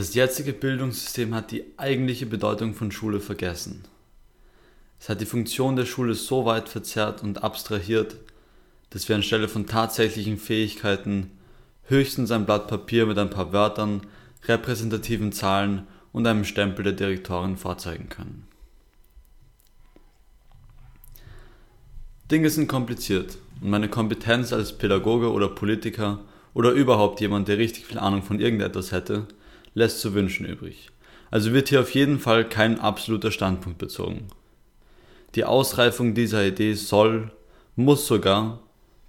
Das jetzige Bildungssystem hat die eigentliche Bedeutung von Schule vergessen. Es hat die Funktion der Schule so weit verzerrt und abstrahiert, dass wir anstelle von tatsächlichen Fähigkeiten höchstens ein Blatt Papier mit ein paar Wörtern, repräsentativen Zahlen und einem Stempel der Direktorin vorzeigen können. Dinge sind kompliziert und meine Kompetenz als Pädagoge oder Politiker oder überhaupt jemand, der richtig viel Ahnung von irgendetwas hätte, lässt zu wünschen übrig. Also wird hier auf jeden Fall kein absoluter Standpunkt bezogen. Die Ausreifung dieser Idee soll, muss sogar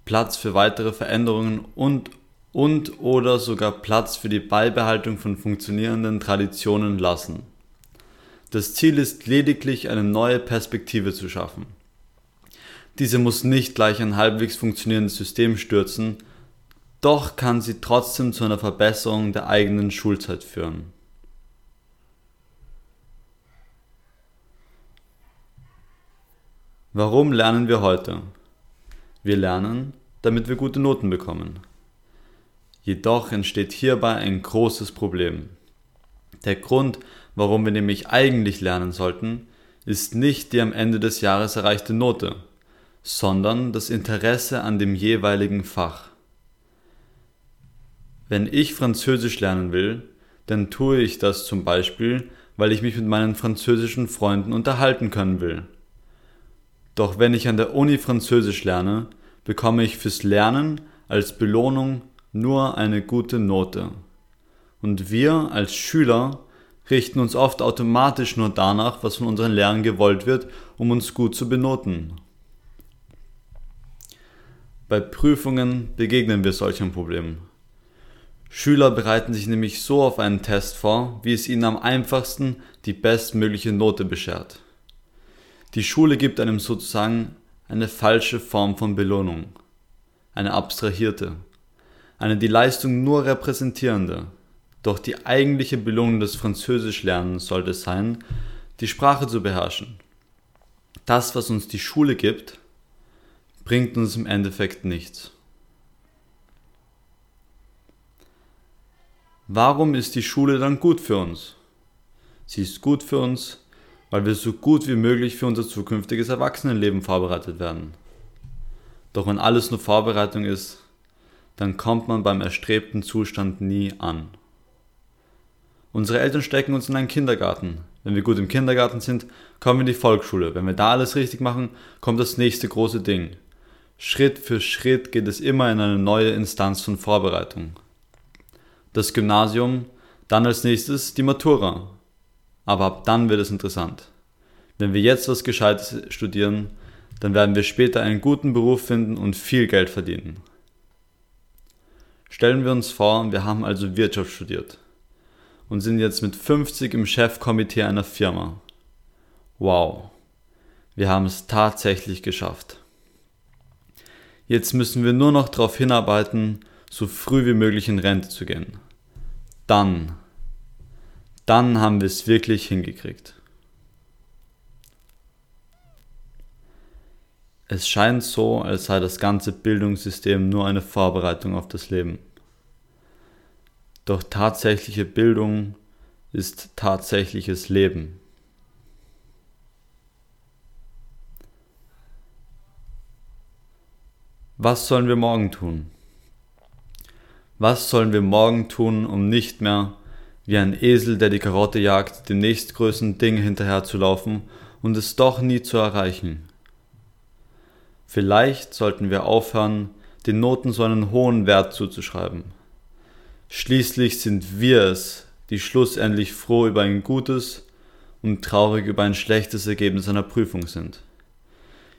Platz für weitere Veränderungen und und oder sogar Platz für die Beibehaltung von funktionierenden Traditionen lassen. Das Ziel ist lediglich eine neue Perspektive zu schaffen. Diese muss nicht gleich ein halbwegs funktionierendes System stürzen, doch kann sie trotzdem zu einer Verbesserung der eigenen Schulzeit führen. Warum lernen wir heute? Wir lernen, damit wir gute Noten bekommen. Jedoch entsteht hierbei ein großes Problem. Der Grund, warum wir nämlich eigentlich lernen sollten, ist nicht die am Ende des Jahres erreichte Note, sondern das Interesse an dem jeweiligen Fach. Wenn ich Französisch lernen will, dann tue ich das zum Beispiel, weil ich mich mit meinen französischen Freunden unterhalten können will. Doch wenn ich an der Uni Französisch lerne, bekomme ich fürs Lernen als Belohnung nur eine gute Note. Und wir als Schüler richten uns oft automatisch nur danach, was von unseren Lehrern gewollt wird, um uns gut zu benoten. Bei Prüfungen begegnen wir solchen Problemen. Schüler bereiten sich nämlich so auf einen Test vor, wie es ihnen am einfachsten die bestmögliche Note beschert. Die Schule gibt einem sozusagen eine falsche Form von Belohnung, eine abstrahierte, eine die Leistung nur repräsentierende. Doch die eigentliche Belohnung des Französischlernens sollte sein, die Sprache zu beherrschen. Das, was uns die Schule gibt, bringt uns im Endeffekt nichts. Warum ist die Schule dann gut für uns? Sie ist gut für uns, weil wir so gut wie möglich für unser zukünftiges Erwachsenenleben vorbereitet werden. Doch wenn alles nur Vorbereitung ist, dann kommt man beim erstrebten Zustand nie an. Unsere Eltern stecken uns in einen Kindergarten. Wenn wir gut im Kindergarten sind, kommen wir in die Volksschule. Wenn wir da alles richtig machen, kommt das nächste große Ding. Schritt für Schritt geht es immer in eine neue Instanz von Vorbereitung das Gymnasium, dann als nächstes die Matura. Aber ab dann wird es interessant. Wenn wir jetzt was Gescheites studieren, dann werden wir später einen guten Beruf finden und viel Geld verdienen. Stellen wir uns vor, wir haben also Wirtschaft studiert und sind jetzt mit 50 im Chefkomitee einer Firma. Wow, wir haben es tatsächlich geschafft. Jetzt müssen wir nur noch darauf hinarbeiten, so früh wie möglich in Rente zu gehen. Dann, dann haben wir es wirklich hingekriegt. Es scheint so, als sei das ganze Bildungssystem nur eine Vorbereitung auf das Leben. Doch tatsächliche Bildung ist tatsächliches Leben. Was sollen wir morgen tun? Was sollen wir morgen tun, um nicht mehr wie ein Esel, der die Karotte jagt, dem nächstgrößten Ding hinterherzulaufen und es doch nie zu erreichen? Vielleicht sollten wir aufhören, den Noten so einen hohen Wert zuzuschreiben. Schließlich sind wir es, die schlussendlich froh über ein gutes und traurig über ein schlechtes Ergebnis einer Prüfung sind.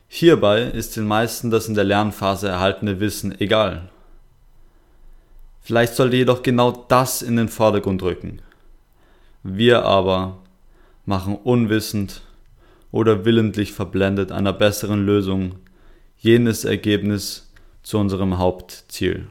Hierbei ist den meisten das in der Lernphase erhaltene Wissen egal. Vielleicht sollte jedoch genau das in den Vordergrund rücken. Wir aber machen unwissend oder willentlich verblendet einer besseren Lösung jenes Ergebnis zu unserem Hauptziel.